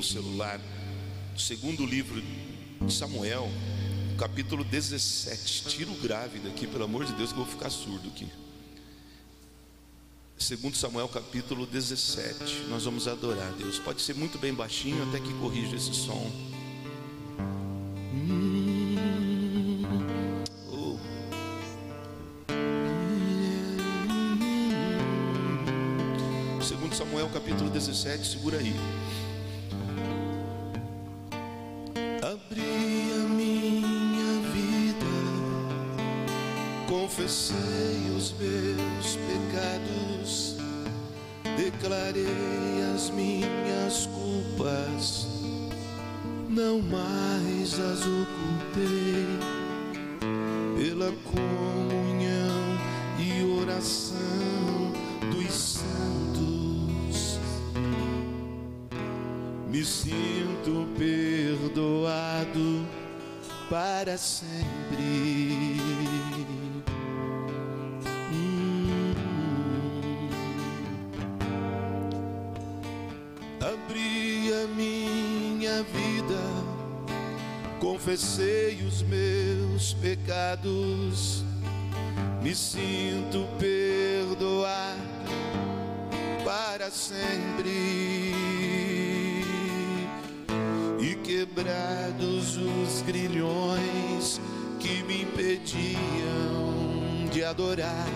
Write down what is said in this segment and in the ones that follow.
teu celular, segundo livro de Samuel, capítulo 17. Tira o grave daqui, pelo amor de Deus, que eu vou ficar surdo aqui. Segundo Samuel capítulo 17, nós vamos adorar a Deus. Pode ser muito bem baixinho, até que corrija esse som. Oh. Segundo Samuel capítulo 17, segura aí. Abri a minha vida, confessei os meus pecados, declarei as minhas culpas, não mais as ocultei, pela comunhão e oração dos santos. Me sinto perdoado para sempre. Hum. Abri a minha vida, confessei os meus pecados, me sinto perdoado quebrados os grilhões que me impediam de adorar.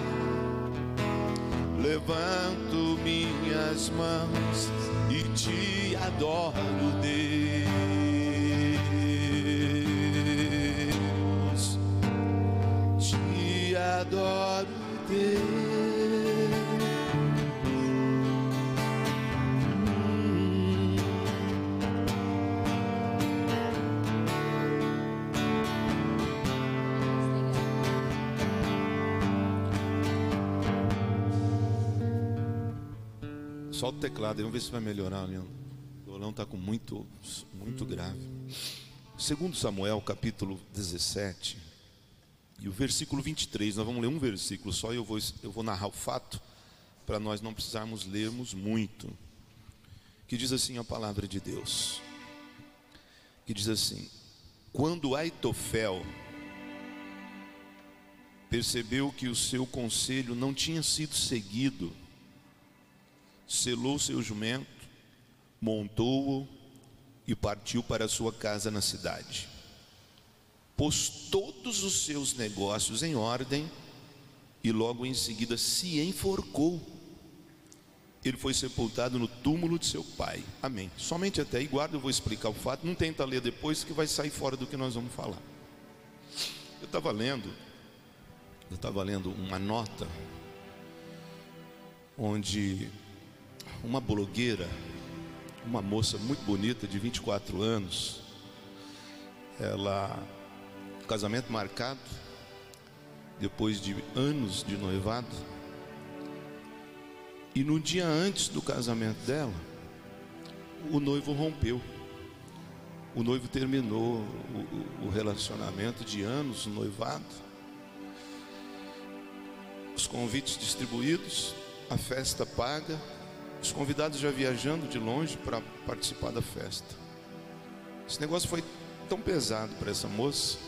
Levanto minhas mãos e te adoro, Deus. Te adoro, Deus. Solta o teclado, vamos ver se vai melhorar. O violão está com muito, muito grave. Segundo Samuel, capítulo 17, e o versículo 23, nós vamos ler um versículo só e eu vou, eu vou narrar o fato, para nós não precisarmos lermos muito. Que diz assim a palavra de Deus. Que diz assim: Quando Aitofel percebeu que o seu conselho não tinha sido seguido, selou seu jumento, montou-o e partiu para sua casa na cidade. Pôs todos os seus negócios em ordem e logo em seguida se enforcou. Ele foi sepultado no túmulo de seu pai. Amém. Somente até aí, guarda, eu vou explicar o fato. Não tenta ler depois que vai sair fora do que nós vamos falar. Eu estava lendo, eu estava lendo uma nota onde uma blogueira, uma moça muito bonita de 24 anos, ela casamento marcado depois de anos de noivado. E no dia antes do casamento dela, o noivo rompeu. O noivo terminou o, relacionamento de anos, noivado. Os convites distribuídos, a festa paga, os convidados já viajando de longe para participar da festa. Esse negócio foi tão pesado para essa moça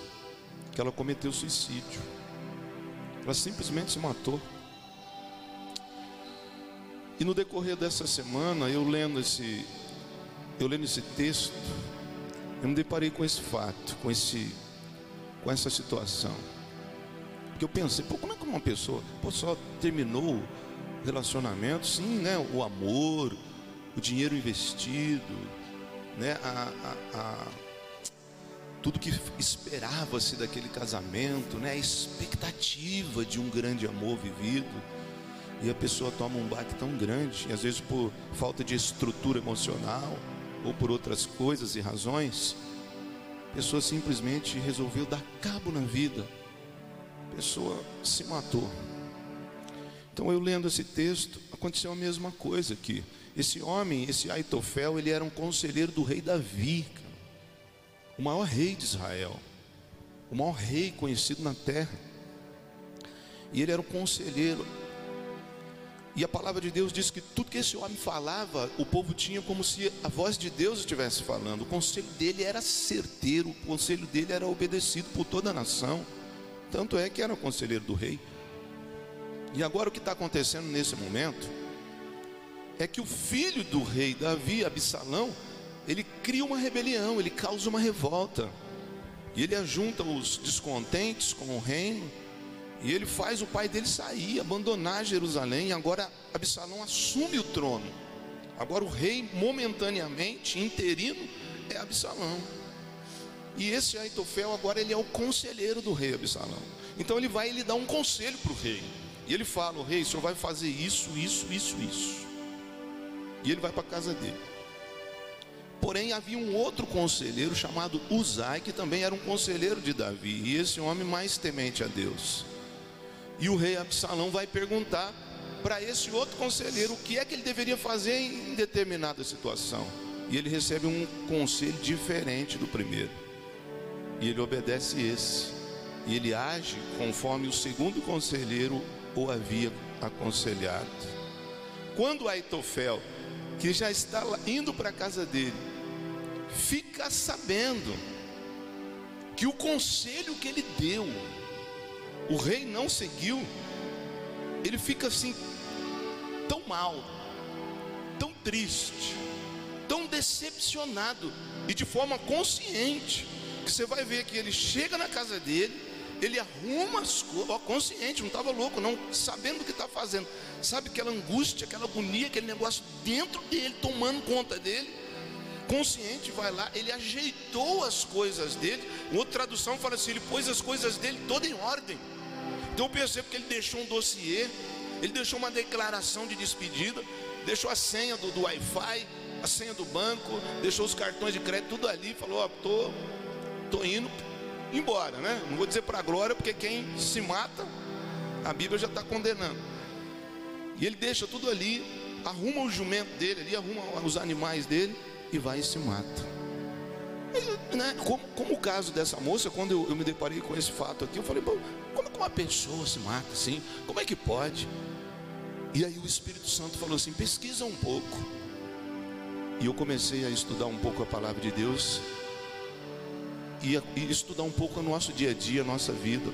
que ela cometeu suicídio. Ela simplesmente se matou. E no decorrer dessa semana, eu lendo esse, eu lendo esse texto, eu me deparei com esse fato, com esse, com essa situação. Porque eu pensei, pô, como é que uma pessoa pô, só terminou relacionamento? Sim, né? O amor, o dinheiro investido, né? A, a, a tudo que esperava-se daquele casamento, né? A expectativa de um grande amor vivido. E a pessoa toma um baque tão grande, e às vezes por falta de estrutura emocional ou por outras coisas e razões, a pessoa simplesmente resolveu dar cabo na vida. A pessoa se matou. Então eu lendo esse texto, aconteceu a mesma coisa aqui. Esse homem, esse Aitofel, ele era um conselheiro do rei Davi, o maior rei de Israel, o maior rei conhecido na terra. E ele era um conselheiro E a palavra de Deus diz que tudo que esse homem falava, o povo tinha como se a voz de Deus estivesse falando. O conselho dele era certeiro, o conselho dele era obedecido por toda a nação. Tanto é que era o conselheiro do rei. E agora o que está acontecendo nesse momento é que o filho do rei Davi, Absalão, ele cria uma rebelião, ele causa uma revolta. E ele ajunta os descontentes com o reino. E ele faz o pai dele sair, abandonar Jerusalém. E agora Absalão assume o trono. Agora o rei, momentaneamente, interino, é Absalão. E esse Aitofel agora ele é o conselheiro do rei Absalão. Então ele vai ele dá um conselho para o rei. E ele fala: o rei, o senhor vai fazer isso, isso, isso, isso. E ele vai para a casa dele. Porém, havia um outro conselheiro chamado Uzai, que também era um conselheiro de Davi, e esse homem mais temente a Deus. E o rei Absalão vai perguntar para esse outro conselheiro o que é que ele deveria fazer em determinada situação. E ele recebe um conselho diferente do primeiro. E ele obedece esse. E ele age conforme o segundo conselheiro o havia aconselhado. Quando Aitofel, que já está indo para a casa dele, fica sabendo que o conselho que ele deu, o rei não seguiu, ele fica assim, tão mal, tão triste, tão decepcionado, e de forma consciente, que você vai ver que ele chega na casa dele, ele arruma as coisas, consciente, não estava louco, não, sabendo o que está fazendo, sabe aquela angústia, aquela agonia, aquele negócio dentro dele, tomando conta dele, consciente, vai lá, ele ajeitou as coisas dele. Outra tradução fala assim: ele pôs as coisas dele toda em ordem. Então eu percebo que ele deixou um dossiê, ele deixou uma declaração de despedida, deixou a senha do, do Wi-Fi, a senha do banco, deixou os cartões de crédito tudo ali, falou: ó, tô, tô indo embora, né? Não vou dizer para a glória, porque quem se mata, a Bíblia já está condenando. E ele deixa tudo ali, arruma o jumento dele ali, arruma os animais dele e vai e se mata. Né? Como, como, o caso dessa moça, quando eu, eu, me deparei com esse fato aqui, eu falei, como que uma pessoa se mata assim? Como é que pode? E aí o Espírito Santo falou assim: pesquisa um pouco. E eu comecei a estudar um pouco a palavra de Deus e, e estudar um pouco o nosso dia a dia, a nossa vida.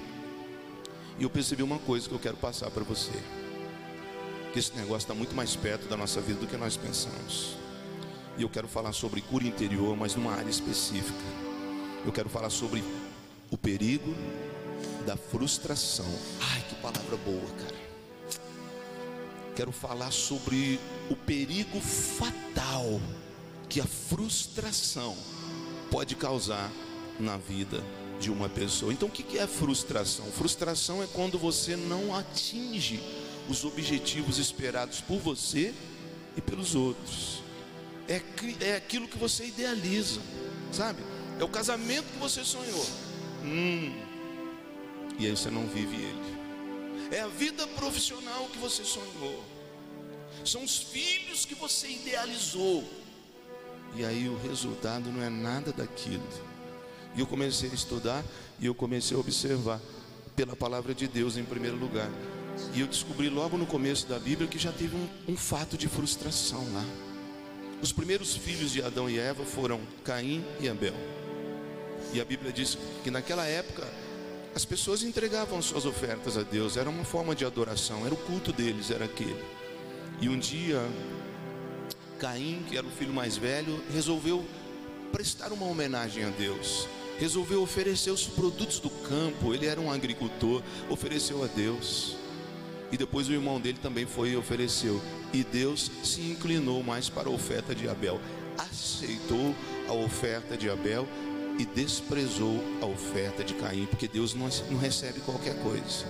E eu percebi uma coisa que eu quero passar para você: que esse negócio está muito mais perto da nossa vida do que nós pensamos. E eu quero falar sobre cura interior, mas numa área específica. Eu quero falar sobre o perigo da frustração. Ai, que palavra boa, cara. Quero falar sobre o perigo fatal que a frustração pode causar na vida de uma pessoa. Então, o que é frustração? Frustração é quando você não atinge os objetivos esperados por você e pelos outros é, é aquilo que você idealiza, sabe? É o casamento que você sonhou. Hum, e aí você não vive ele. É a vida profissional que você sonhou. São os filhos que você idealizou. E aí o resultado não é nada daquilo. E eu comecei a estudar e eu comecei a observar pela palavra de Deus em primeiro lugar. E eu descobri logo no começo da Bíblia que já teve um, um fato de frustração lá. Os primeiros filhos de Adão e Eva foram Caim e Abel. E a Bíblia diz que naquela época as pessoas entregavam suas ofertas a Deus, era uma forma de adoração, era o culto deles, era aquele. E um dia, Caim, que era o filho mais velho, resolveu prestar uma homenagem a Deus, resolveu oferecer os produtos do campo, ele era um agricultor, ofereceu a Deus. E depois o irmão dele também foi e ofereceu. E Deus se inclinou mais para a oferta de Abel. Aceitou a oferta de Abel e desprezou a oferta de Caim, porque Deus não, não recebe qualquer coisa.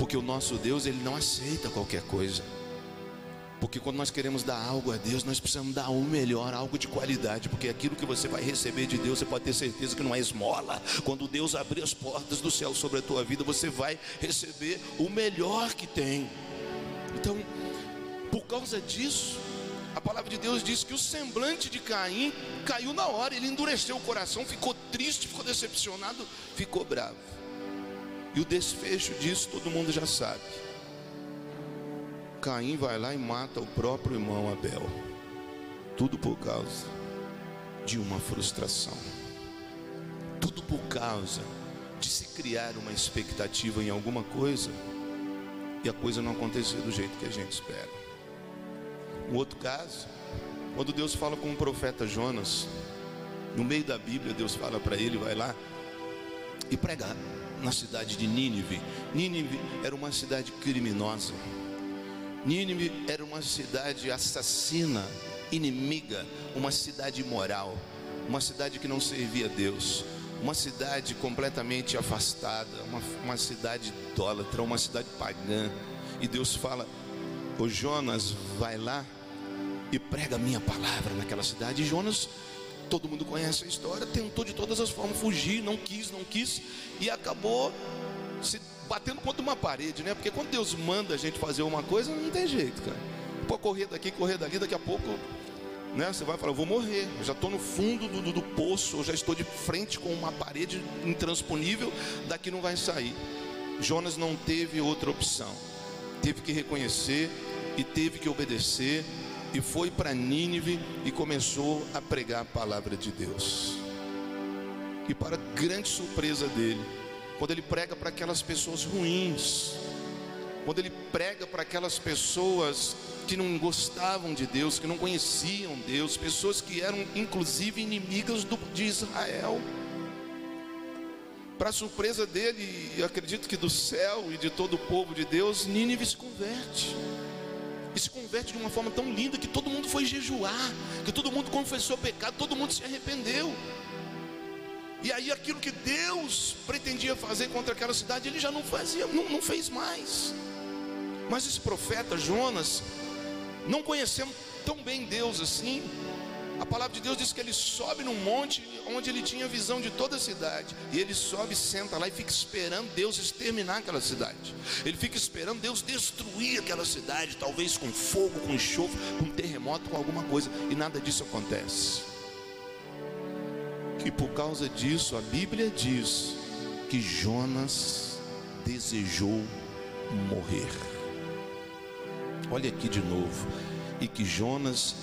Porque o nosso Deus, ele não aceita qualquer coisa. Porque quando nós queremos dar algo a Deus, nós precisamos dar o melhor, algo de qualidade. Porque aquilo que você vai receber de Deus, você pode ter certeza que não é esmola. Quando Deus abrir as portas do céu sobre a tua vida, você vai receber o melhor que tem. Então, por causa disso, a palavra de Deus diz que o semblante de Caim caiu na hora, ele endureceu o coração, ficou triste, ficou decepcionado, ficou bravo. E o desfecho disso todo mundo já sabe. Caim vai lá e mata o próprio irmão Abel. Tudo por causa de uma frustração. Tudo por causa de se criar uma expectativa em alguma coisa e a coisa não acontecer do jeito que a gente espera. Um outro caso, quando Deus fala com o profeta Jonas, no meio da Bíblia, Deus fala para ele: vai lá e pregar na cidade de Nínive. Nínive era uma cidade criminosa. Nínive era uma cidade assassina, inimiga, uma cidade imoral, uma cidade que não servia a Deus, uma cidade completamente afastada, uma, uma cidade idólatra, uma cidade pagã. E Deus fala: O Jonas, vai lá e prega a minha palavra naquela cidade. E Jonas, todo mundo conhece a história, tentou de todas as formas fugir, não quis, não quis, e acabou se batendo contra uma parede, né? Porque quando Deus manda a gente fazer uma coisa, não tem jeito, cara. Pô, correr daqui, correr dali, daqui a pouco, né? Você vai falar, eu vou morrer. Eu já estou no fundo do, do, do poço, eu já estou de frente com uma parede intransponível, daqui não vai sair. Jonas não teve outra opção. Teve que reconhecer e teve que obedecer e foi para Nínive e começou a pregar a palavra de Deus. E para grande surpresa dele, quando ele prega para aquelas pessoas ruins, quando ele prega para aquelas pessoas que não gostavam de Deus, que não conheciam Deus, pessoas que eram inclusive inimigas do, de Israel. Para surpresa dele, e acredito que do céu e de todo o povo de Deus, Nínive se converte. E se converte de uma forma tão linda que todo mundo foi jejuar, que todo mundo confessou pecado, todo mundo se arrependeu. E aí aquilo que Deus pretendia fazer contra aquela cidade, ele já não fazia, não, não fez mais. Mas esse profeta Jonas, não conhecendo tão bem Deus assim, a palavra de Deus diz que ele sobe num monte onde ele tinha visão de toda a cidade. E ele sobe, senta lá e fica esperando Deus exterminar aquela cidade. Ele fica esperando Deus destruir aquela cidade, talvez com fogo, com enxofre, com terremoto, com alguma coisa. E nada disso acontece. E por causa disso, a Bíblia diz que Jonas desejou morrer. Olha aqui de novo. E que Jonas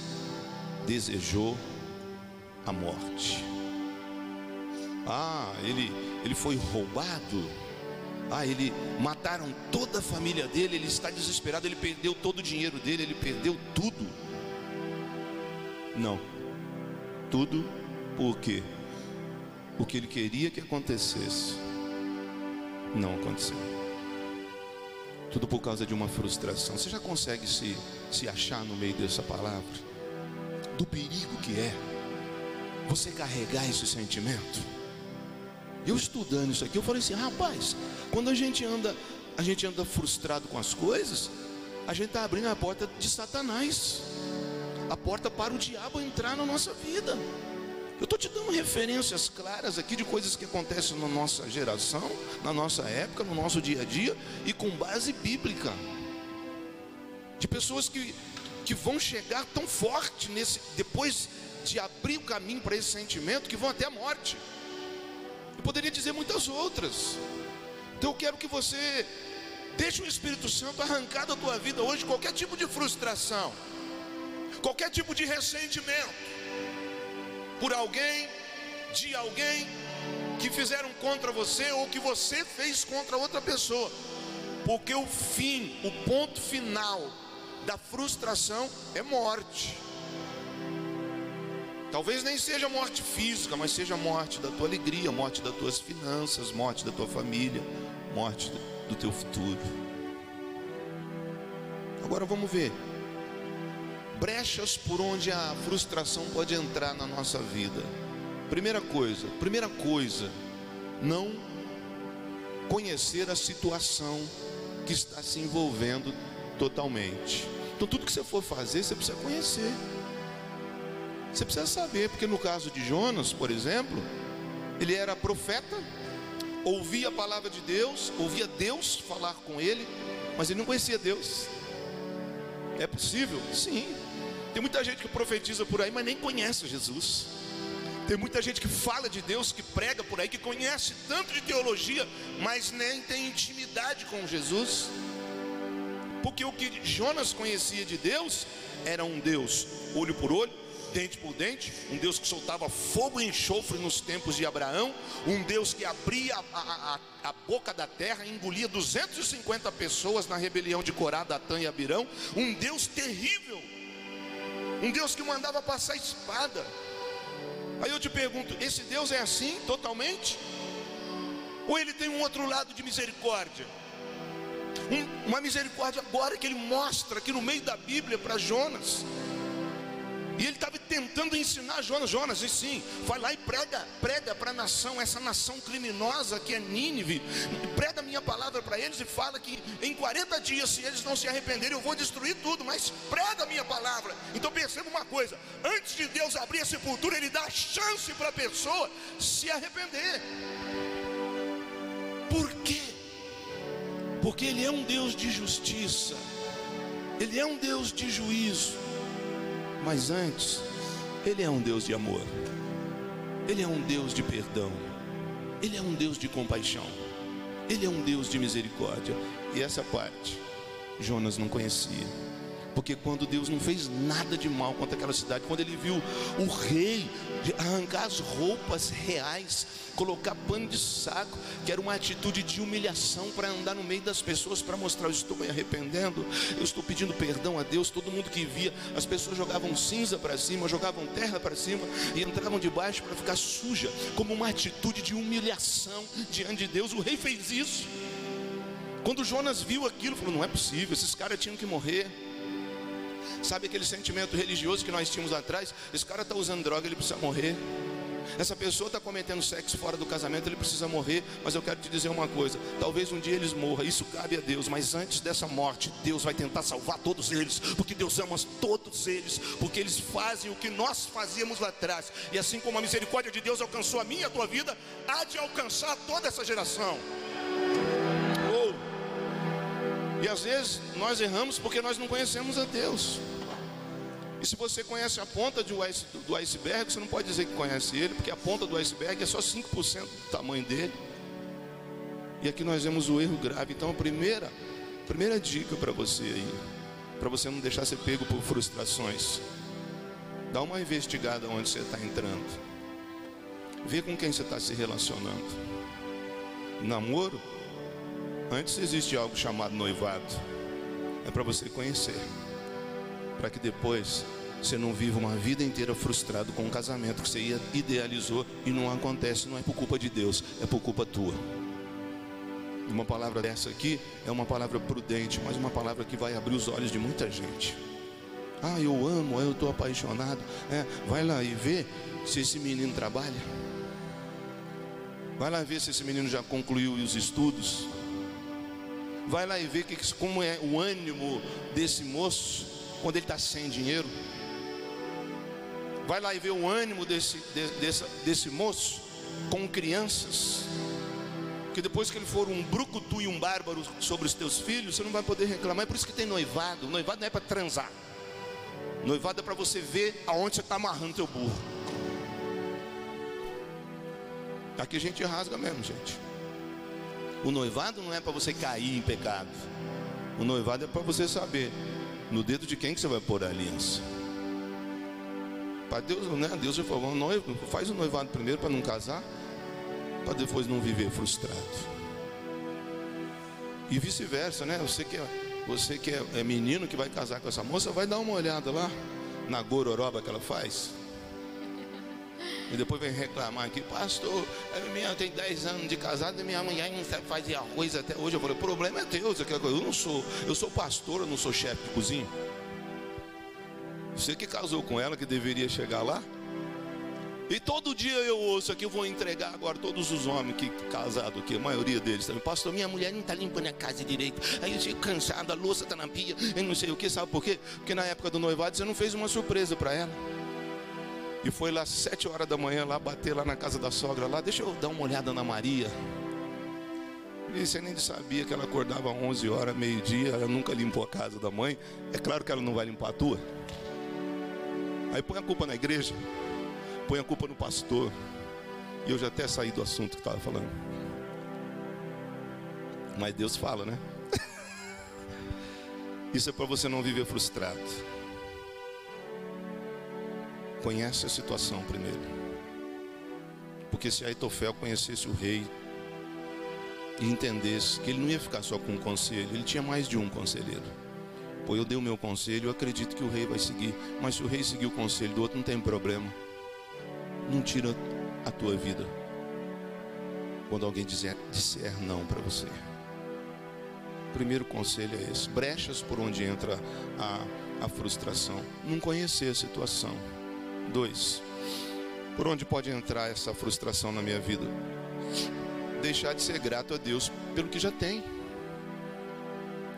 desejou a morte. Ah, ele, ele foi roubado. Ah, ele mataram toda a família dele, ele está desesperado, ele perdeu todo o dinheiro dele, ele perdeu tudo. Não. Tudo por quê? O que ele queria que acontecesse, não aconteceu. Tudo por causa de uma frustração. Você já consegue se, se achar no meio dessa palavra? Do perigo que é você carregar esse sentimento? Eu estudando isso aqui, eu falei assim, rapaz, quando a gente anda, a gente anda frustrado com as coisas, a gente está abrindo a porta de Satanás, a porta para o diabo entrar na nossa vida. Eu estou te dando referências claras aqui de coisas que acontecem na nossa geração, na nossa época, no nosso dia a dia e com base bíblica. De pessoas que, que vão chegar tão forte nesse, depois de abrir o caminho para esse sentimento, que vão até a morte. Eu poderia dizer muitas outras. Então eu quero que você deixe o Espírito Santo arrancar da tua vida hoje qualquer tipo de frustração, qualquer tipo de ressentimento por alguém, de alguém que fizeram contra você ou que você fez contra outra pessoa. Porque o fim, o ponto final da frustração é morte. Talvez nem seja morte física, mas seja morte da tua alegria, morte das tuas finanças, morte da tua família, morte do teu futuro. Agora vamos ver brechas por onde a frustração pode entrar na nossa vida. Primeira coisa, primeira coisa, não conhecer a situação que está se envolvendo totalmente. Então tudo que você for fazer, você precisa conhecer. Você precisa saber, porque no caso de Jonas, por exemplo, ele era profeta, ouvia a palavra de Deus, ouvia Deus falar com ele, mas ele não conhecia Deus. É possível? Sim. Tem muita gente que profetiza por aí, mas nem conhece Jesus. Tem muita gente que fala de Deus, que prega por aí, que conhece tanto de teologia, mas nem tem intimidade com Jesus. Porque o que Jonas conhecia de Deus era um Deus olho por olho, dente por dente, um Deus que soltava fogo e enxofre nos tempos de Abraão, um Deus que abria a, a, a boca da terra, engolia 250 pessoas na rebelião de Corá, Datã e Abirão, um Deus terrível, um Deus que mandava passar espada. Aí eu te pergunto: esse Deus é assim totalmente? Ou ele tem um outro lado de misericórdia? Um, uma misericórdia agora que ele mostra aqui no meio da Bíblia para Jonas. E ele estava tentando ensinar Jonas, Jonas, e sim, vai lá e prega, prega para a nação, essa nação criminosa que é Nínive, prega a minha palavra para eles e fala que em 40 dias, se eles não se arrependerem, eu vou destruir tudo, mas prega a minha palavra. Então perceba uma coisa: antes de Deus abrir a sepultura, Ele dá chance para a pessoa se arrepender. Por quê? Porque Ele é um Deus de justiça, Ele é um Deus de juízo. Mas antes, Ele é um Deus de amor, Ele é um Deus de perdão, Ele é um Deus de compaixão, Ele é um Deus de misericórdia. E essa parte, Jonas não conhecia. Porque quando Deus não fez nada de mal contra aquela cidade, quando ele viu o rei arrancar as roupas reais, colocar pano de saco, que era uma atitude de humilhação para andar no meio das pessoas, para mostrar: eu estou me arrependendo, eu estou pedindo perdão a Deus. Todo mundo que via, as pessoas jogavam cinza para cima, jogavam terra para cima e entravam debaixo para ficar suja, como uma atitude de humilhação diante de Deus. O rei fez isso. Quando Jonas viu aquilo, falou: não é possível, esses caras tinham que morrer. Sabe aquele sentimento religioso que nós tínhamos atrás? Esse cara está usando droga, ele precisa morrer. Essa pessoa está cometendo sexo fora do casamento, ele precisa morrer. Mas eu quero te dizer uma coisa: talvez um dia eles morram, isso cabe a Deus. Mas antes dessa morte, Deus vai tentar salvar todos eles, porque Deus ama todos eles, porque eles fazem o que nós fazíamos lá atrás. E assim como a misericórdia de Deus alcançou a minha e a tua vida, há de alcançar toda essa geração. E às vezes nós erramos porque nós não conhecemos a Deus. E se você conhece a ponta do iceberg, você não pode dizer que conhece ele, porque a ponta do iceberg é só 5% do tamanho dele. E aqui nós vemos o erro grave. Então, a primeira, primeira dica para você aí, para você não deixar ser pego por frustrações, dá uma investigada onde você está entrando. Vê com quem você está se relacionando. Namoro, antes existe algo chamado noivado. É para você conhecer para que depois você não viva uma vida inteira frustrado com um casamento que você idealizou e não acontece, não é por culpa de Deus, é por culpa tua. Uma palavra dessa aqui é uma palavra prudente, mas uma palavra que vai abrir os olhos de muita gente. Ah, eu amo, eu estou apaixonado. É, vai lá e vê se esse menino trabalha. Vai lá ver se esse menino já concluiu os estudos. Vai lá e vê que, como é o ânimo desse moço quando ele está sem dinheiro. Vai lá e vê o ânimo desse, de, desse, desse moço com crianças. Que depois que ele for um brucutu e um bárbaro sobre os teus filhos, você não vai poder reclamar. É por isso que tem noivado. Noivado não é para transar. Noivado é para você ver aonde você está amarrando teu burro. Aqui a gente rasga mesmo, gente. O noivado não é para você cair em pecado. O noivado é para você saber no dedo de quem que você vai pôr a aliança? Para Deus, né? Deus já falou, noivo, faz o noivado primeiro para não casar, para depois não viver frustrado. E vice-versa, né? Você que, é, você que é, é menino que vai casar com essa moça, vai dar uma olhada lá na gororoba que ela faz. E depois vem reclamar aqui, pastor, minha tem 10 anos de casado e minha mulher não sabe fazer arroz até hoje. Eu falei, o problema é teu, eu não sou, eu sou pastor, eu não sou chefe de cozinha. Você que casou com ela, que deveria chegar lá. E todo dia eu ouço aqui, eu vou entregar agora todos os homens que casados aqui, a maioria deles também. Pastor, minha mulher não está limpando a casa direito. Aí eu chego cansado, a louça está na pia, eu não sei o que, sabe por quê? Porque na época do noivado você não fez uma surpresa para ela. E foi lá sete horas da manhã lá bater lá na casa da sogra lá, deixa eu dar uma olhada na Maria. E você nem sabia que ela acordava às 11 horas, meio-dia, ela nunca limpou a casa da mãe. É claro que ela não vai limpar a tua. Aí põe a culpa na igreja, põe a culpa no pastor. E eu já até saí do assunto que estava falando. Mas Deus fala, né? Isso é para você não viver frustrado. Conhece a situação primeiro. Porque se Aitofel conhecesse o rei e entendesse que ele não ia ficar só com um conselho, ele tinha mais de um conselheiro. Pô, eu dei o meu conselho, eu acredito que o rei vai seguir. Mas se o rei seguir o conselho do outro, não tem problema. Não tira a tua vida. Quando alguém dizer, disser não para você. O primeiro conselho é esse: brechas por onde entra a, a frustração. Não conhecer a situação. Dois, por onde pode entrar essa frustração na minha vida? Deixar de ser grato a Deus pelo que já tem.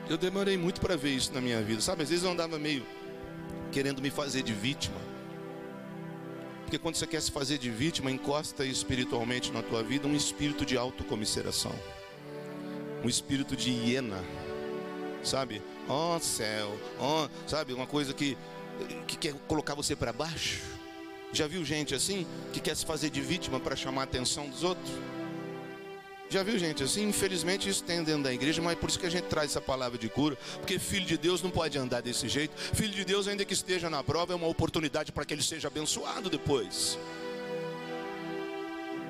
Eu demorei muito para ver isso na minha vida, sabe? Às vezes eu andava meio querendo me fazer de vítima. Porque quando você quer se fazer de vítima, encosta espiritualmente na tua vida um espírito de autocomiseração. Um espírito de hiena. Sabe? Ó oh, céu, ó, oh, sabe, uma coisa que que quer colocar você para baixo. Já viu gente assim que quer se fazer de vítima para chamar a atenção dos outros? Já viu gente assim? Infelizmente isso tem dentro da igreja, mas é por isso que a gente traz essa palavra de cura, porque filho de Deus não pode andar desse jeito. Filho de Deus, ainda que esteja na prova, é uma oportunidade para que ele seja abençoado depois.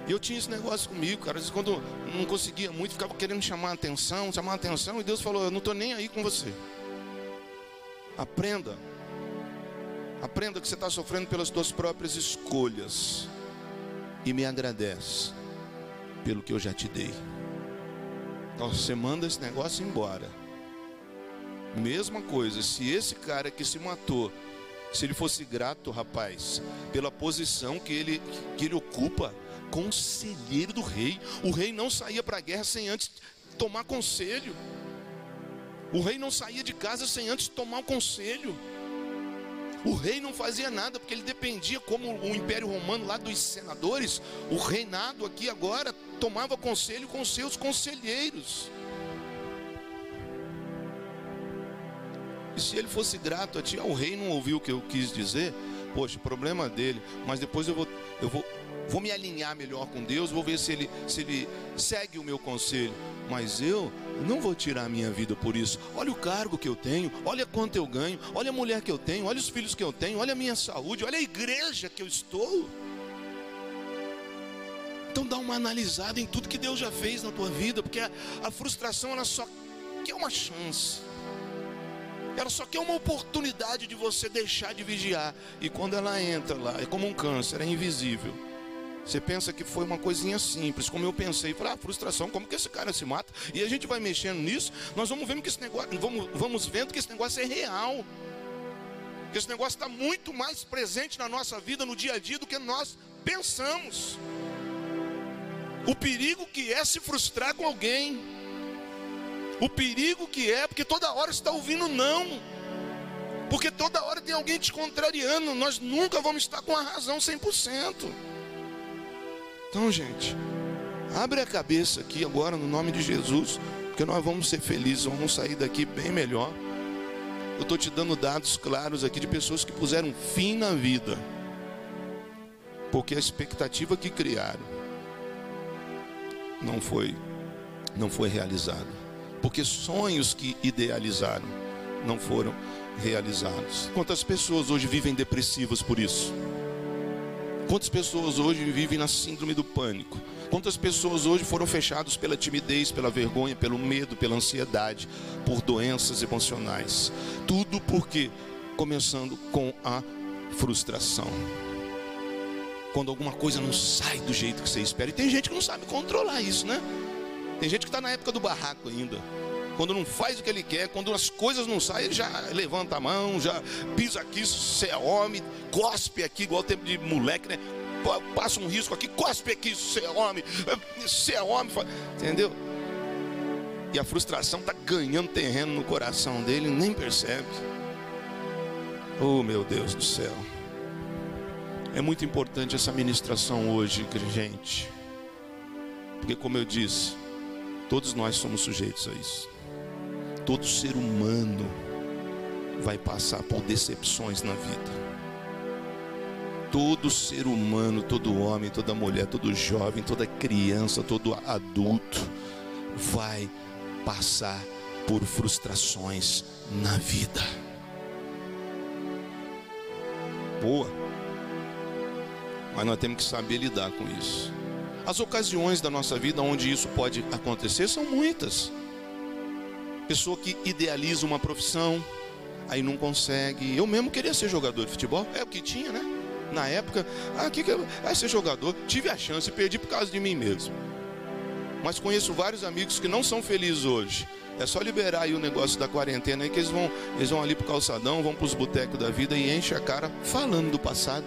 E eu tinha esse negócio comigo, cara. Às vezes, quando não conseguia muito, ficava querendo chamar a atenção, chamar a atenção, e Deus falou: Eu não estou nem aí com você. Aprenda. Aprenda que você está sofrendo pelas suas próprias escolhas. E me agradece pelo que eu já te dei. Então você manda esse negócio embora. Mesma coisa, se esse cara que se matou, se ele fosse grato, rapaz, pela posição que ele, que ele ocupa, conselheiro do rei. O rei não saía para a guerra sem antes tomar conselho. O rei não saía de casa sem antes tomar um conselho. O rei não fazia nada porque ele dependia, como o Império Romano lá dos senadores, o reinado aqui agora tomava conselho com seus conselheiros. E se ele fosse grato a ti, ah, o rei não ouviu o que eu quis dizer, poxa, problema dele, mas depois eu vou, eu vou, vou me alinhar melhor com Deus, vou ver se ele, se ele segue o meu conselho. Mas eu não vou tirar a minha vida por isso. Olha o cargo que eu tenho, olha quanto eu ganho, olha a mulher que eu tenho, olha os filhos que eu tenho, olha a minha saúde, olha a igreja que eu estou. Então dá uma analisada em tudo que Deus já fez na tua vida, porque a, a frustração ela só quer uma chance. Ela só quer uma oportunidade de você deixar de vigiar. E quando ela entra lá, é como um câncer, é invisível. Você pensa que foi uma coisinha simples, como eu pensei, falei, ah, frustração, como que esse cara se mata? E a gente vai mexendo nisso, nós vamos vendo que esse negócio, vamos, vamos vendo que esse negócio é real. Que esse negócio está muito mais presente na nossa vida, no dia a dia, do que nós pensamos. O perigo que é se frustrar com alguém. O perigo que é, porque toda hora está ouvindo não. Porque toda hora tem alguém te contrariando. Nós nunca vamos estar com a razão 100%. Então, gente, abre a cabeça aqui agora no nome de Jesus, porque nós vamos ser felizes, vamos sair daqui bem melhor. Eu estou te dando dados claros aqui de pessoas que puseram fim na vida, porque a expectativa que criaram não foi não foi realizado. Porque sonhos que idealizaram não foram realizados. Quantas pessoas hoje vivem depressivas por isso? Quantas pessoas hoje vivem na síndrome do pânico? Quantas pessoas hoje foram fechadas pela timidez, pela vergonha, pelo medo, pela ansiedade, por doenças emocionais? Tudo porque começando com a frustração quando alguma coisa não sai do jeito que você espera. E tem gente que não sabe controlar isso, né? Tem gente que está na época do barraco ainda. Quando não faz o que ele quer, quando as coisas não saem, ele já levanta a mão, já pisa aqui, você é homem, cospe aqui, igual o tempo de moleque, né? Passa um risco aqui, cospe aqui, você é homem, você é homem, entendeu? E a frustração está ganhando terreno no coração dele, nem percebe. Oh meu Deus do céu. É muito importante essa ministração hoje, gente. Porque, como eu disse, todos nós somos sujeitos a isso. Todo ser humano vai passar por decepções na vida. Todo ser humano, todo homem, toda mulher, todo jovem, toda criança, todo adulto vai passar por frustrações na vida. Boa. Mas nós temos que saber lidar com isso. As ocasiões da nossa vida onde isso pode acontecer são muitas. Pessoa que idealiza uma profissão, aí não consegue. Eu mesmo queria ser jogador de futebol, é o que tinha, né? Na época, ah, que que eu... ah, ser jogador, tive a chance e perdi por causa de mim mesmo. Mas conheço vários amigos que não são felizes hoje. É só liberar aí o negócio da quarentena aí que eles vão, eles vão ali pro calçadão, vão para os botecos da vida e enchem a cara falando do passado.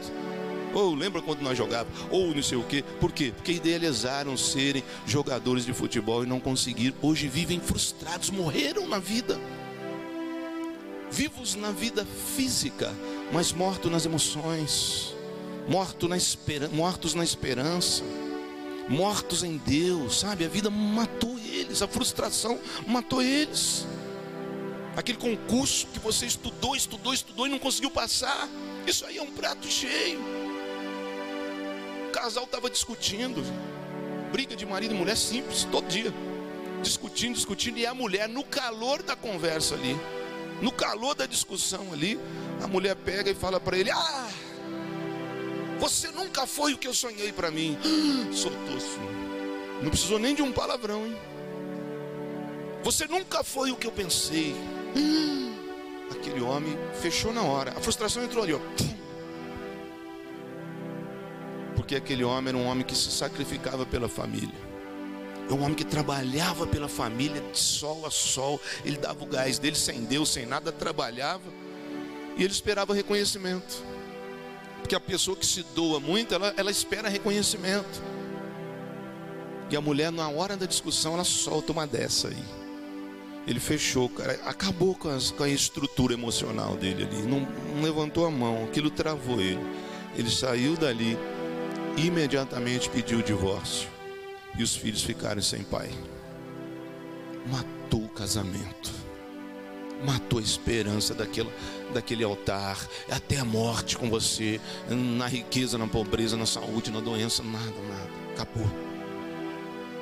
Ou lembra quando nós jogávamos? Ou não sei o quê. Por quê? Porque idealizaram serem jogadores de futebol e não conseguiram. Hoje vivem frustrados, morreram na vida. Vivos na vida física, mas mortos nas emoções, mortos na, mortos na esperança, mortos em Deus, sabe? A vida matou eles, a frustração matou eles. Aquele concurso que você estudou, estudou, estudou e não conseguiu passar, isso aí é um prato cheio casal estava discutindo, briga de marido e mulher simples, todo dia, discutindo, discutindo, e a mulher, no calor da conversa ali, no calor da discussão ali, a mulher pega e fala para ele: Ah, você nunca foi o que eu sonhei para mim. Soltou-se, não precisou nem de um palavrão, hein? Você nunca foi o que eu pensei. Aquele homem fechou na hora, a frustração entrou ali, ó porque aquele homem era um homem que se sacrificava pela família. É um homem que trabalhava pela família de sol a sol. Ele dava o gás dele sem Deus, sem nada, trabalhava. E ele esperava reconhecimento. Porque a pessoa que se doa muito, ela, ela espera reconhecimento. E a mulher, na hora da discussão, ela solta uma dessa aí. Ele fechou, cara, acabou com, as, com a estrutura emocional dele ali. Não, não levantou a mão, aquilo travou ele. Ele saiu dali imediatamente pediu o divórcio. E os filhos ficaram sem pai. Matou o casamento. Matou a esperança daquele, daquele altar. Até a morte com você. Na riqueza, na pobreza, na saúde, na doença. Nada, nada. Acabou.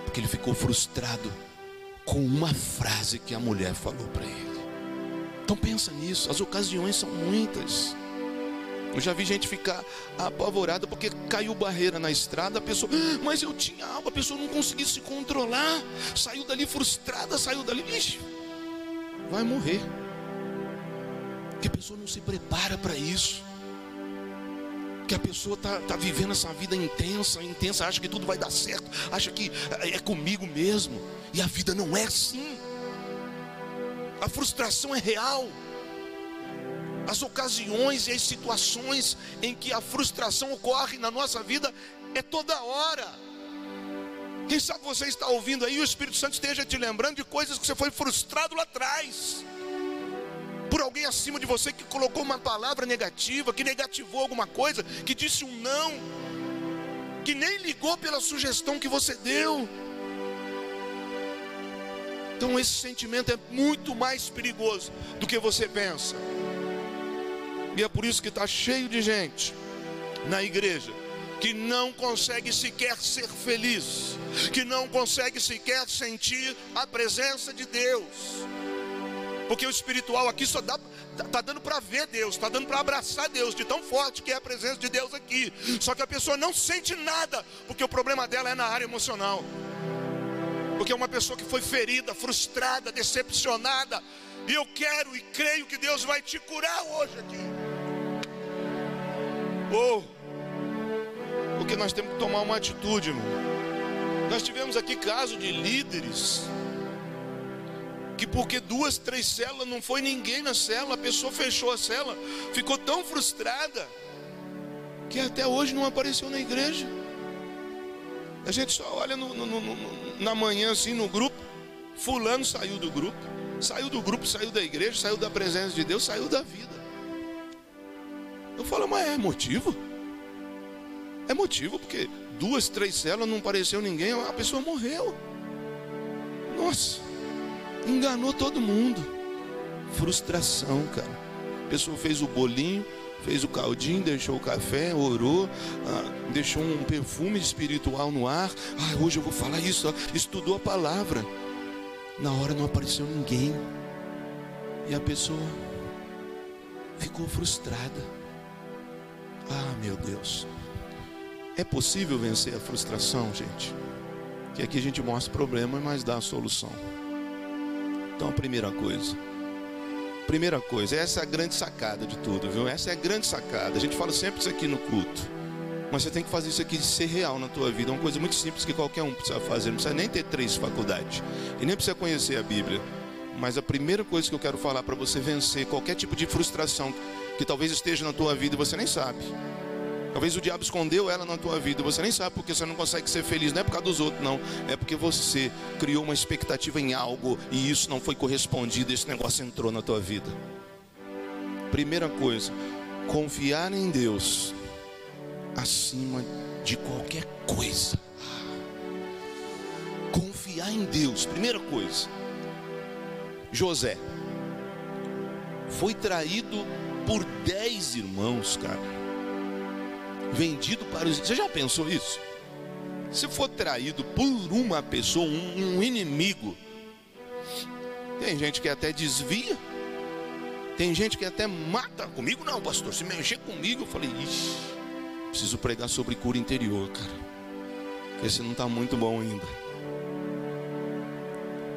Porque ele ficou frustrado com uma frase que a mulher falou para ele. Então pensa nisso. As ocasiões são muitas. Eu já vi gente ficar apavorada porque caiu barreira na estrada, a pessoa, ah, mas eu tinha algo, a pessoa não conseguiu se controlar, saiu dali frustrada, saiu dali, ixi, vai morrer. Porque a pessoa não se prepara para isso. Que a pessoa está tá vivendo essa vida intensa, intensa, acha que tudo vai dar certo, acha que é comigo mesmo, e a vida não é assim. A frustração é real as ocasiões e as situações em que a frustração ocorre na nossa vida é toda hora. Quem sabe você está ouvindo aí, o Espírito Santo esteja te lembrando de coisas que você foi frustrado lá atrás. Por alguém acima de você que colocou uma palavra negativa, que negativou alguma coisa, que disse um não, que nem ligou pela sugestão que você deu. Então esse sentimento é muito mais perigoso do que você pensa. E é por isso que está cheio de gente na igreja que não consegue sequer ser feliz, que não consegue sequer sentir a presença de Deus. Porque o espiritual aqui só dá tá, tá dando para ver Deus, está dando para abraçar Deus, de tão forte que é a presença de Deus aqui. Só que a pessoa não sente nada, porque o problema dela é na área emocional. Porque é uma pessoa que foi ferida, frustrada, decepcionada. E eu quero e creio que Deus vai te curar hoje aqui. Oh, porque nós temos que tomar uma atitude, irmão. Nós tivemos aqui caso de líderes que porque duas, três células não foi ninguém na célula, a pessoa fechou a célula, ficou tão frustrada que até hoje não apareceu na igreja. A gente só olha no, no, no, na manhã assim no grupo, fulano saiu do grupo, saiu do grupo, saiu da igreja, saiu da presença de Deus, saiu da vida. Eu falo, mas é motivo? É motivo, porque duas, três células não apareceu ninguém, a pessoa morreu. Nossa, enganou todo mundo. Frustração, cara. A pessoa fez o bolinho, fez o caldinho, deixou o café, orou, ah, deixou um perfume espiritual no ar. Ah, hoje eu vou falar isso, estudou a palavra. Na hora não apareceu ninguém. E a pessoa ficou frustrada. Ah, meu Deus. É possível vencer a frustração, gente? Que aqui a gente mostra o problema, mas dá a solução. Então, a primeira coisa. Primeira coisa, essa é a grande sacada de tudo, viu? Essa é a grande sacada. A gente fala sempre isso aqui no culto. Mas você tem que fazer isso aqui ser real na tua vida. É uma coisa muito simples que qualquer um precisa fazer. Não precisa nem ter três faculdades. E nem precisa conhecer a Bíblia. Mas a primeira coisa que eu quero falar para você vencer qualquer tipo de frustração que talvez esteja na tua vida e você nem sabe. Talvez o diabo escondeu ela na tua vida, você nem sabe porque você não consegue ser feliz, não é por causa dos outros, não, é porque você criou uma expectativa em algo e isso não foi correspondido, esse negócio entrou na tua vida. Primeira coisa, confiar em Deus acima de qualquer coisa. Confiar em Deus, primeira coisa. José foi traído por dez irmãos, cara vendido para os. Você já pensou isso? Se for traído por uma pessoa, um, um inimigo, tem gente que até desvia, tem gente que até mata. Comigo não, pastor. Se mexer comigo, eu falei, ixi, preciso pregar sobre cura interior, cara. Esse não está muito bom ainda.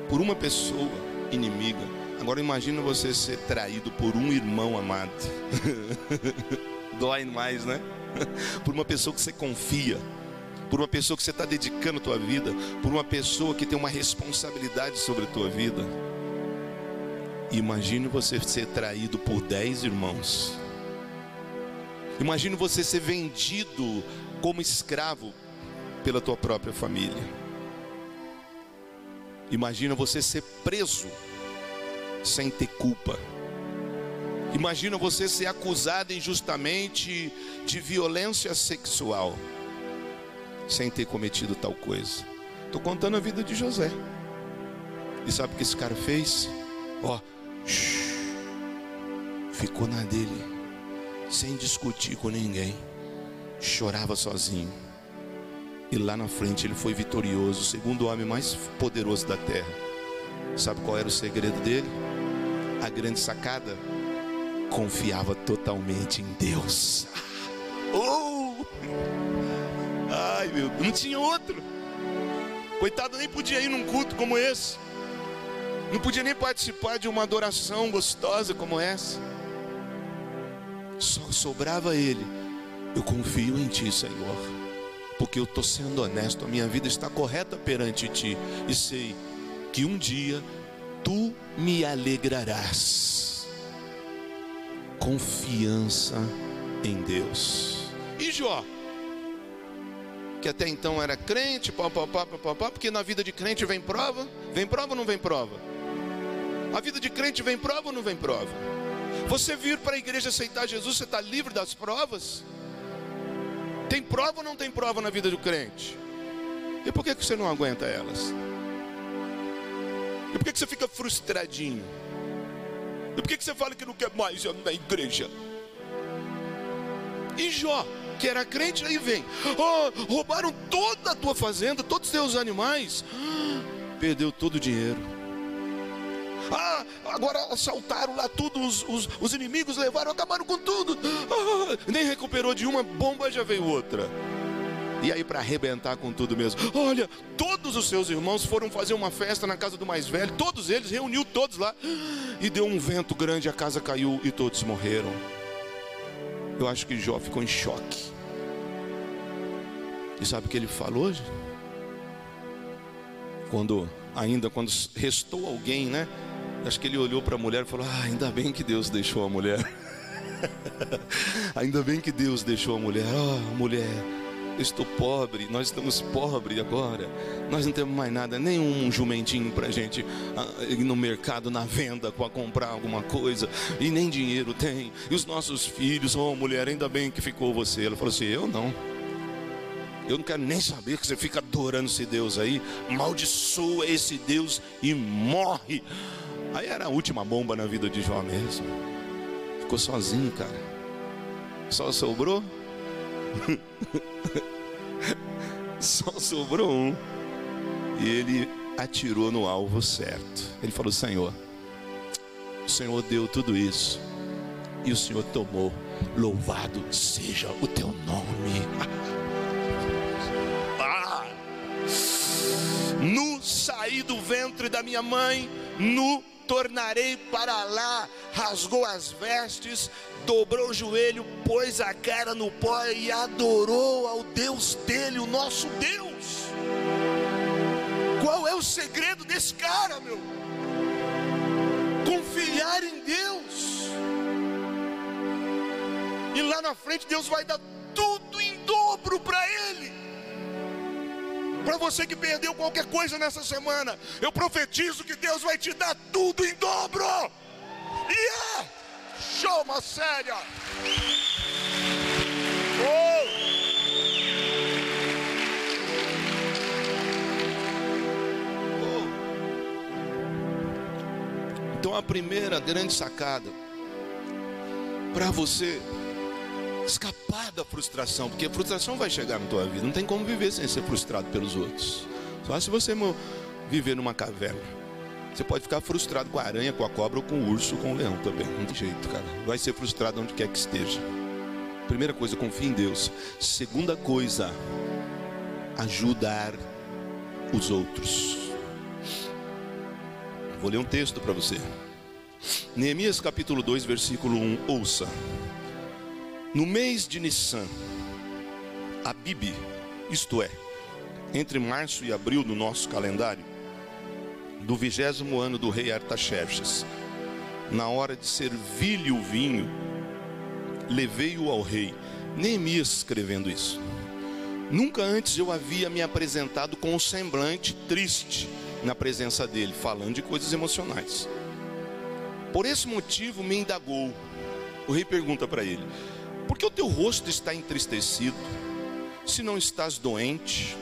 Por uma pessoa inimiga. Agora imagina você ser traído por um irmão amado. Dói mais, né? por uma pessoa que você confia, por uma pessoa que você está dedicando a tua vida, por uma pessoa que tem uma responsabilidade sobre a tua vida. Imagine você ser traído por dez irmãos. Imagine você ser vendido como escravo pela tua própria família. Imagina você ser preso sem ter culpa. Imagina você ser acusado injustamente de violência sexual, sem ter cometido tal coisa. Estou contando a vida de José. E sabe o que esse cara fez? Ó, ficou na dele, sem discutir com ninguém, chorava sozinho. E lá na frente ele foi vitorioso, segundo o homem mais poderoso da terra. Sabe qual era o segredo dele? A grande sacada? confiava totalmente em Deus. Oh! Ai meu, não tinha outro. Coitado, nem podia ir num culto como esse. Não podia nem participar de uma adoração gostosa como essa. Só sobrava ele. Eu confio em ti, Senhor. Porque eu estou sendo honesto, a minha vida está correta perante ti. E sei que um dia tu me alegrarás confiança em Deus. E Jó? Que até então era crente, pá, pá, pá, pá, pá, porque na vida de crente vem prova, vem prova ou não vem prova? A vida de crente vem prova ou não vem prova? Você vir para a igreja aceitar Jesus, você está livre das provas? Tem prova ou não tem prova na vida do crente? E por que você não aguenta elas? E por que você fica frustradinho? E por que você fala que não quer mais ir na igreja? E Jó, que era crente, aí vem: oh, roubaram toda a tua fazenda, todos os teus animais, perdeu todo o dinheiro. Ah, agora assaltaram lá tudo, os, os, os inimigos levaram, acabaram com tudo. Ah, nem recuperou de uma bomba, já veio outra. E aí, para arrebentar com tudo mesmo, olha, todos os seus irmãos foram fazer uma festa na casa do mais velho, todos eles, reuniu todos lá, e deu um vento grande, a casa caiu e todos morreram. Eu acho que Jó ficou em choque. E sabe o que ele falou? Quando, ainda quando restou alguém, né? Acho que ele olhou para a mulher e falou: ah, ainda bem que Deus deixou a mulher. ainda bem que Deus deixou a mulher. Ah, mulher eu estou pobre, nós estamos pobres agora, nós não temos mais nada, nenhum jumentinho para a gente ah, ir no mercado, na venda, para comprar alguma coisa, e nem dinheiro tem, e os nossos filhos, oh mulher, ainda bem que ficou você. Ela falou assim: Eu não. Eu não quero nem saber que você fica adorando esse Deus aí, maldiçoa esse Deus e morre. Aí era a última bomba na vida de Jó mesmo. Ficou sozinho, cara. Só sobrou Só sobrou um. E ele atirou no alvo certo. Ele falou: Senhor, o Senhor deu tudo isso. E o Senhor tomou. Louvado seja o teu nome. Ah! No saí do ventre da minha mãe, no tornarei para lá. Rasgou as vestes, dobrou o joelho, pôs a cara no pó e adorou ao Deus dele, o nosso Deus. Qual é o segredo desse cara, meu? Confiar em Deus. E lá na frente Deus vai dar tudo em dobro para ele. Para você que perdeu qualquer coisa nessa semana, eu profetizo que Deus vai te dar tudo em dobro. Yeah! Show uma séria. Oh! Então a primeira grande sacada para você escapar da frustração, porque a frustração vai chegar na tua vida. Não tem como viver sem ser frustrado pelos outros. Só se você viver numa caverna. Você pode ficar frustrado com a aranha, com a cobra, ou com o urso, ou com o leão também. Não tem jeito, cara. Vai ser frustrado onde quer que esteja. Primeira coisa, confie em Deus. Segunda coisa, ajudar os outros. Vou ler um texto para você. Neemias capítulo 2, versículo 1. Ouça. No mês de Nissan, Abib, isto é, entre março e abril do nosso calendário, do vigésimo ano do rei Artaxerxes, na hora de servir-lhe o vinho, levei-o ao rei. Neemias escrevendo isso. Nunca antes eu havia me apresentado com um semblante triste na presença dele, falando de coisas emocionais. Por esse motivo me indagou. O rei pergunta para ele: Por que o teu rosto está entristecido? Se não estás doente,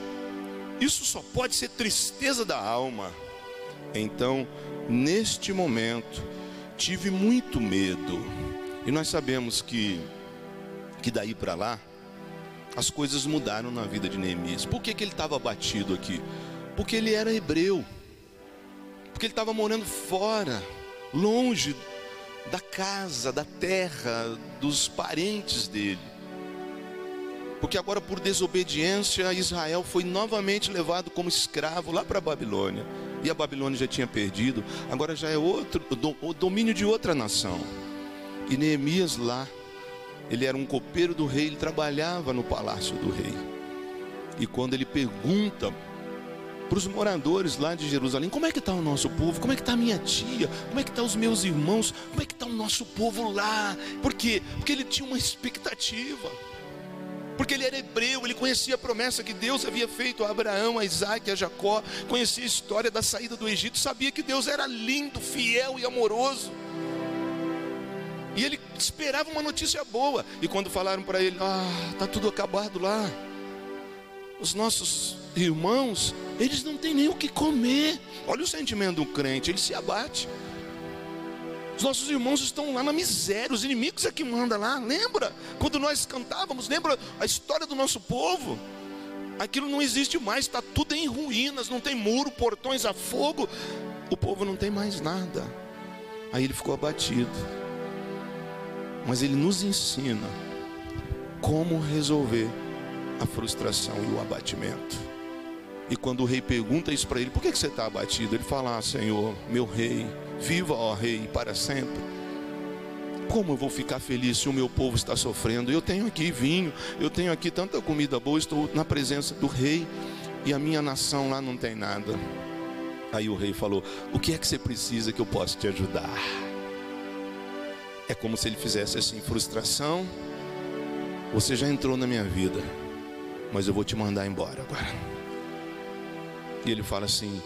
isso só pode ser tristeza da alma. Então, neste momento, tive muito medo. E nós sabemos que que daí para lá as coisas mudaram na vida de Neemias. Por que, que ele estava abatido aqui? Porque ele era hebreu. Porque ele estava morando fora, longe da casa, da terra, dos parentes dele. Porque agora, por desobediência, Israel foi novamente levado como escravo lá para a Babilônia. E a Babilônia já tinha perdido, agora já é outro, o domínio de outra nação. E Neemias lá, ele era um copeiro do rei, ele trabalhava no palácio do rei. E quando ele pergunta para os moradores lá de Jerusalém, como é que está o nosso povo? Como é que está a minha tia? Como é que estão tá os meus irmãos? Como é que está o nosso povo lá? Por quê? Porque ele tinha uma expectativa. Porque ele era hebreu, ele conhecia a promessa que Deus havia feito a Abraão, a Isaac, a Jacó, conhecia a história da saída do Egito, sabia que Deus era lindo, fiel e amoroso. E ele esperava uma notícia boa. E quando falaram para ele: Ah, está tudo acabado lá. Os nossos irmãos, eles não têm nem o que comer. Olha o sentimento do crente, ele se abate. Os nossos irmãos estão lá na miséria, os inimigos é que manda lá. Lembra? Quando nós cantávamos, lembra a história do nosso povo? Aquilo não existe mais, está tudo em ruínas, não tem muro, portões a fogo. O povo não tem mais nada. Aí ele ficou abatido mas ele nos ensina como resolver a frustração e o abatimento. E quando o rei pergunta isso para ele, por que você está abatido? Ele fala, ah, Senhor, meu rei, viva, ó rei, para sempre. Como eu vou ficar feliz se o meu povo está sofrendo? Eu tenho aqui vinho, eu tenho aqui tanta comida boa, estou na presença do rei e a minha nação lá não tem nada. Aí o rei falou: O que é que você precisa que eu possa te ajudar? É como se ele fizesse assim: frustração, você já entrou na minha vida, mas eu vou te mandar embora agora. E ele fala assim: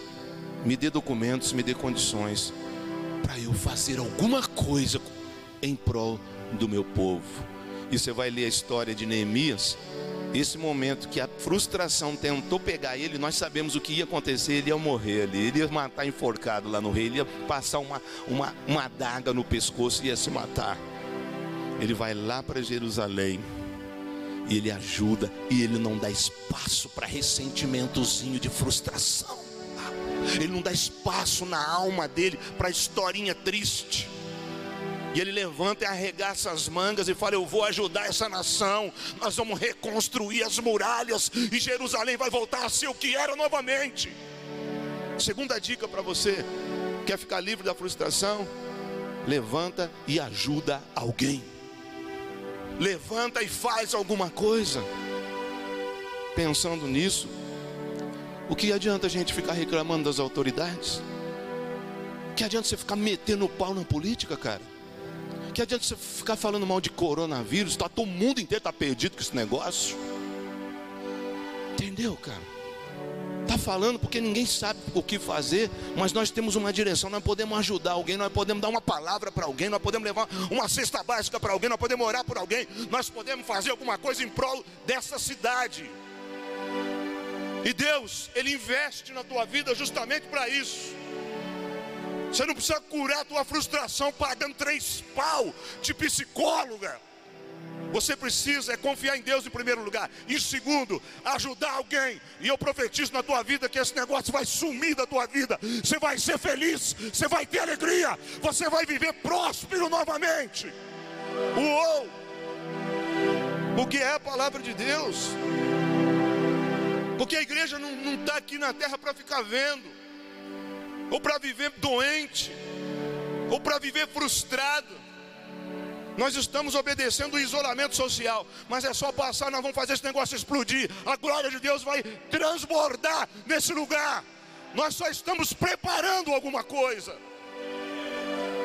me dê documentos, me dê condições para eu fazer alguma coisa em prol do meu povo. E você vai ler a história de Neemias. Esse momento que a frustração tentou pegar ele, nós sabemos o que ia acontecer, ele ia morrer ali, ele ia matar enforcado lá no rei, ele ia passar uma, uma, uma adaga no pescoço e ia se matar. Ele vai lá para Jerusalém e ele ajuda e ele não dá espaço para ressentimentozinho de frustração. Ele não dá espaço na alma dele para historinha triste. E ele levanta e arregaça as mangas e fala: Eu vou ajudar essa nação. Nós vamos reconstruir as muralhas e Jerusalém vai voltar a ser o que era novamente. Segunda dica para você: quer ficar livre da frustração? Levanta e ajuda alguém. Levanta e faz alguma coisa. Pensando nisso, o que adianta a gente ficar reclamando das autoridades? Que adianta você ficar metendo o pau na política, cara? Que adianta você ficar falando mal de coronavírus? Tá, todo mundo inteiro está perdido com esse negócio. Entendeu, cara? Está falando porque ninguém sabe o que fazer, mas nós temos uma direção, nós podemos ajudar alguém, nós podemos dar uma palavra para alguém, nós podemos levar uma cesta básica para alguém, nós podemos orar por alguém, nós podemos fazer alguma coisa em prol dessa cidade. E Deus, Ele investe na tua vida justamente para isso. Você não precisa curar a tua frustração pagando três pau de psicóloga. Você precisa é confiar em Deus em primeiro lugar. Em segundo, ajudar alguém. E eu profetizo na tua vida que esse negócio vai sumir da tua vida. Você vai ser feliz, você vai ter alegria, você vai viver próspero novamente. Uou! O que é a palavra de Deus? Porque a igreja não está aqui na terra para ficar vendo ou para viver doente, ou para viver frustrado. Nós estamos obedecendo o isolamento social, mas é só passar, nós vamos fazer esse negócio explodir. A glória de Deus vai transbordar nesse lugar. Nós só estamos preparando alguma coisa.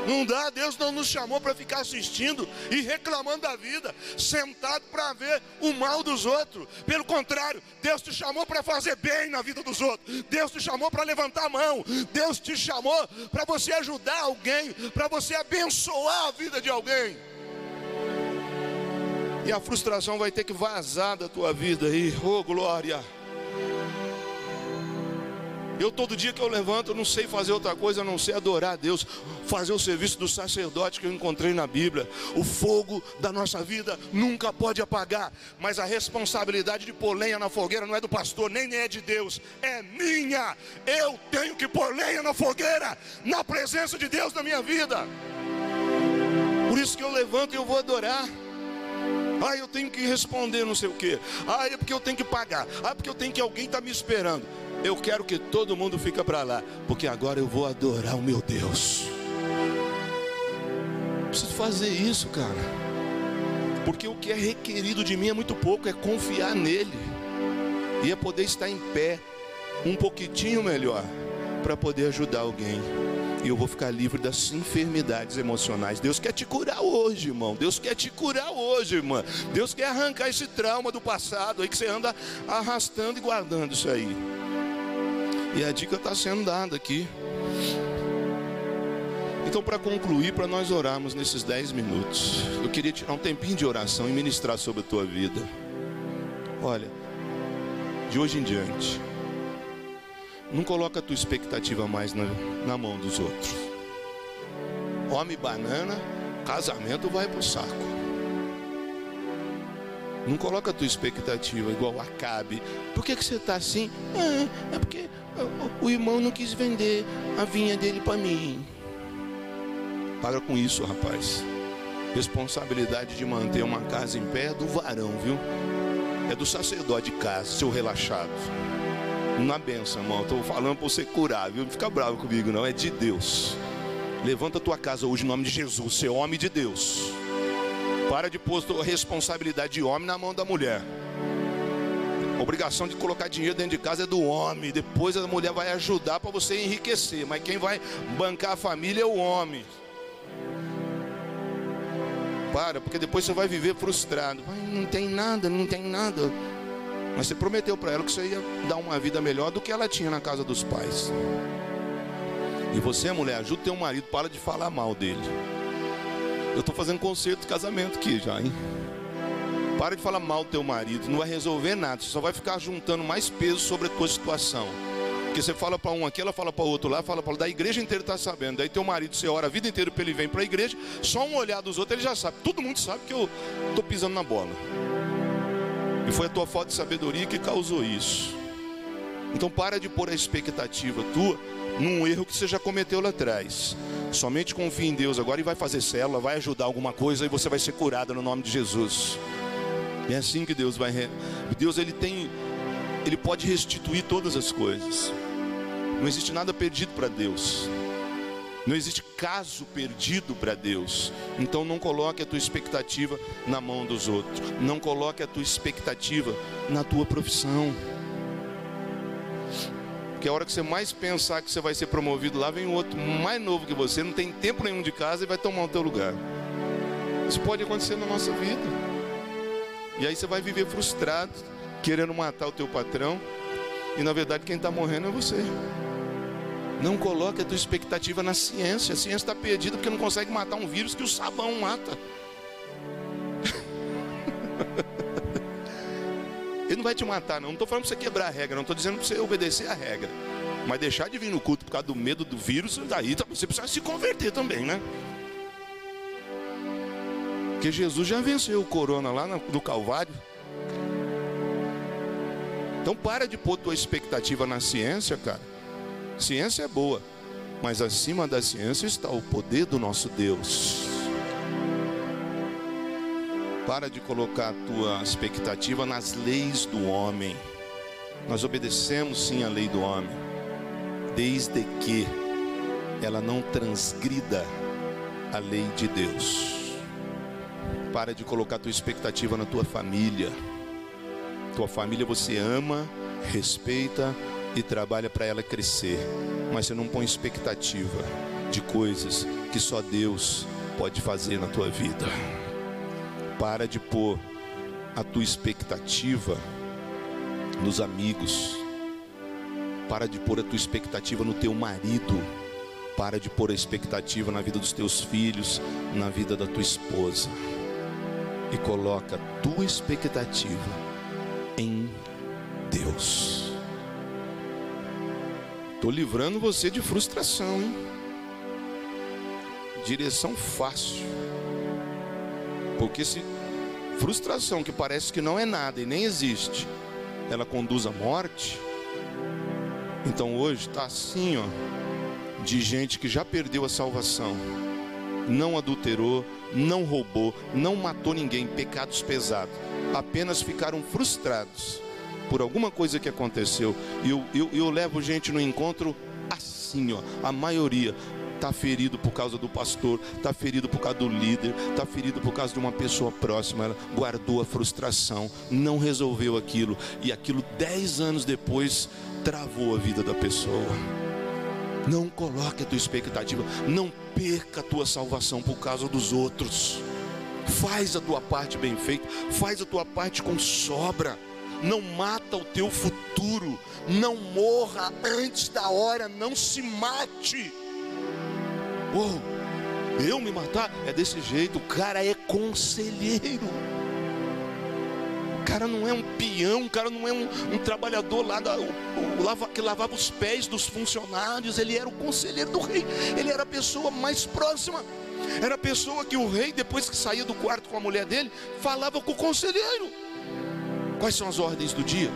Não dá, Deus não nos chamou para ficar assistindo e reclamando da vida, sentado para ver o mal dos outros. Pelo contrário, Deus te chamou para fazer bem na vida dos outros. Deus te chamou para levantar a mão. Deus te chamou para você ajudar alguém, para você abençoar a vida de alguém. E a frustração vai ter que vazar da tua vida aí. Oh, glória! Eu todo dia que eu levanto, não sei fazer outra coisa, a não sei adorar a Deus, fazer o serviço do sacerdote que eu encontrei na Bíblia. O fogo da nossa vida nunca pode apagar, mas a responsabilidade de pôr lenha na fogueira não é do pastor, nem é de Deus, é minha. Eu tenho que pôr lenha na fogueira, na presença de Deus na minha vida. Por isso que eu levanto e eu vou adorar. Ah, eu tenho que responder não sei o que. Ah, é porque eu tenho que pagar. Ah, é porque eu tenho que alguém está me esperando. Eu quero que todo mundo fique para lá, porque agora eu vou adorar o meu Deus. Preciso fazer isso, cara. Porque o que é requerido de mim é muito pouco, é confiar nele. E é poder estar em pé um pouquinho melhor para poder ajudar alguém. E eu vou ficar livre das enfermidades emocionais. Deus quer te curar hoje, irmão. Deus quer te curar hoje, irmã. Deus quer arrancar esse trauma do passado aí que você anda arrastando e guardando isso aí. E a dica está sendo dada aqui. Então, para concluir, para nós orarmos nesses 10 minutos, eu queria tirar um tempinho de oração e ministrar sobre a tua vida. Olha, de hoje em diante, não coloca a tua expectativa mais na, na mão dos outros. Homem banana, casamento vai para o saco. Não coloca a tua expectativa igual Acabe. Por que, que você está assim? É, é porque o irmão não quis vender a vinha dele para mim. Para com isso, rapaz. Responsabilidade de manter uma casa em pé é do varão, viu? É do sacerdote de casa, seu relaxado. Na benção, irmão. Estou falando para você curar, viu? Não fica bravo comigo, não. É de Deus. Levanta a tua casa hoje em nome de Jesus. Ser homem de Deus. Para de pôr a responsabilidade de homem na mão da mulher. Obrigação de colocar dinheiro dentro de casa é do homem. Depois a mulher vai ajudar para você enriquecer. Mas quem vai bancar a família é o homem. Para, porque depois você vai viver frustrado. não tem nada, não tem nada. Mas você prometeu para ela que você ia dar uma vida melhor do que ela tinha na casa dos pais. E você, mulher, ajuda teu marido, para de falar mal dele. Eu estou fazendo concerto de casamento aqui já, hein? Para de falar mal do teu marido, não vai resolver nada, você só vai ficar juntando mais peso sobre a tua situação. Porque você fala para um aqui, ela fala para o outro lá, fala para da igreja inteira está sabendo. Daí teu marido, você ora a vida inteira para ele vem para a igreja, só um olhar dos outros ele já sabe. Todo mundo sabe que eu estou pisando na bola. E foi a tua falta de sabedoria que causou isso. Então para de pôr a expectativa tua num erro que você já cometeu lá atrás. Somente confie em Deus agora e vai fazer célula, vai ajudar alguma coisa e você vai ser curada no nome de Jesus. É assim que Deus vai. Deus ele tem, ele pode restituir todas as coisas. Não existe nada perdido para Deus. Não existe caso perdido para Deus. Então não coloque a tua expectativa na mão dos outros. Não coloque a tua expectativa na tua profissão. Porque a hora que você mais pensar que você vai ser promovido lá, vem outro mais novo que você, não tem tempo nenhum de casa e vai tomar o teu lugar. Isso pode acontecer na nossa vida. E aí você vai viver frustrado, querendo matar o teu patrão, e na verdade quem está morrendo é você. Não coloque a tua expectativa na ciência. A ciência está perdida porque não consegue matar um vírus que o sabão mata. Ele não vai te matar, não. Não estou falando para você quebrar a regra, não estou dizendo para você obedecer a regra. Mas deixar de vir no culto por causa do medo do vírus, daí tá, você precisa se converter também, né? Porque Jesus já venceu o corona lá no Calvário. Então para de pôr tua expectativa na ciência, cara. Ciência é boa, mas acima da ciência está o poder do nosso Deus. Para de colocar a tua expectativa nas leis do homem. Nós obedecemos sim a lei do homem, desde que ela não transgrida a lei de Deus. Para de colocar tua expectativa na tua família. Tua família você ama, respeita e trabalha para ela crescer, mas você não põe expectativa de coisas que só Deus pode fazer na tua vida. Para de pôr a tua expectativa nos amigos. Para de pôr a tua expectativa no teu marido. Para de pôr a expectativa na vida dos teus filhos, na vida da tua esposa. E coloca tua expectativa em Deus. Estou livrando você de frustração, hein? Direção fácil. Porque se frustração que parece que não é nada e nem existe, ela conduz à morte. Então hoje está assim, ó, de gente que já perdeu a salvação, não adulterou, não roubou, não matou ninguém, pecados pesados, apenas ficaram frustrados por alguma coisa que aconteceu. E eu, eu, eu levo gente no encontro assim, ó, a maioria está ferido por causa do pastor, está ferido por causa do líder, está ferido por causa de uma pessoa próxima. Ela guardou a frustração, não resolveu aquilo, e aquilo dez anos depois travou a vida da pessoa. Não coloque a tua expectativa, não perca a tua salvação por causa dos outros. Faz a tua parte bem feita, faz a tua parte com sobra não mata o teu futuro, não morra antes da hora, não se mate. Oh, eu me matar? É desse jeito, o cara é conselheiro. Cara não é um peão, o cara não é um, um trabalhador lá da, o, o, lava, que lavava os pés dos funcionários, ele era o conselheiro do rei, ele era a pessoa mais próxima. Era a pessoa que o rei, depois que saía do quarto com a mulher dele, falava com o conselheiro. Quais são as ordens do dia?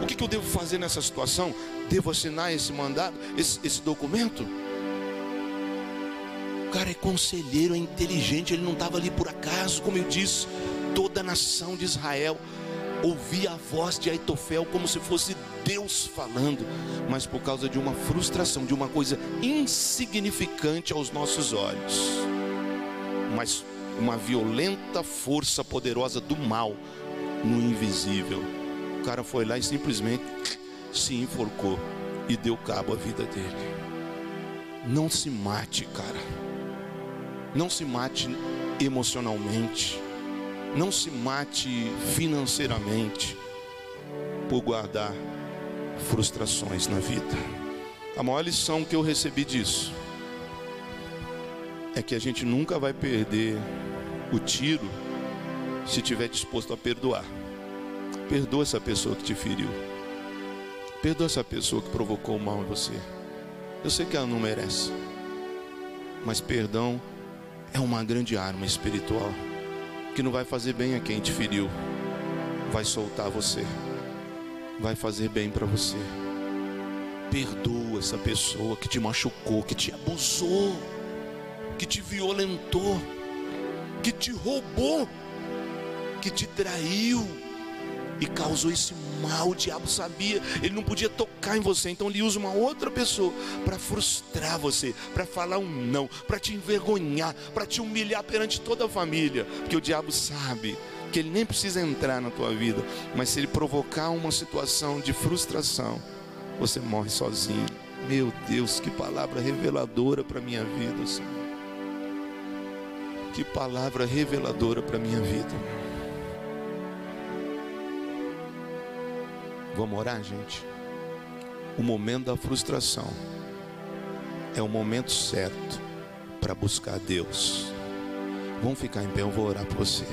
O que, que eu devo fazer nessa situação? Devo assinar esse mandado, esse, esse documento? O cara é conselheiro, é inteligente, ele não estava ali por acaso, como eu disse. Toda a nação de Israel ouvia a voz de Aitofel como se fosse Deus falando, mas por causa de uma frustração, de uma coisa insignificante aos nossos olhos, mas uma violenta força poderosa do mal no invisível. O cara foi lá e simplesmente se enforcou e deu cabo à vida dele. Não se mate, cara. Não se mate emocionalmente. Não se mate financeiramente por guardar frustrações na vida. A maior lição que eu recebi disso é que a gente nunca vai perder o tiro se estiver disposto a perdoar. Perdoa essa pessoa que te feriu. Perdoa essa pessoa que provocou mal em você. Eu sei que ela não merece. Mas perdão é uma grande arma espiritual que não vai fazer bem a quem te feriu. Vai soltar você. Vai fazer bem para você. Perdoa essa pessoa que te machucou, que te abusou, que te violentou, que te roubou, que te traiu e causou esse mal. O diabo sabia, ele não podia tocar em você, então ele usa uma outra pessoa para frustrar você, para falar um não, para te envergonhar, para te humilhar perante toda a família, porque o diabo sabe que ele nem precisa entrar na tua vida, mas se ele provocar uma situação de frustração, você morre sozinho. Meu Deus, que palavra reveladora para minha vida, Senhor. Que palavra reveladora para minha vida. Vamos orar, gente? O momento da frustração é o momento certo para buscar Deus. Vamos ficar em pé, eu vou orar por você.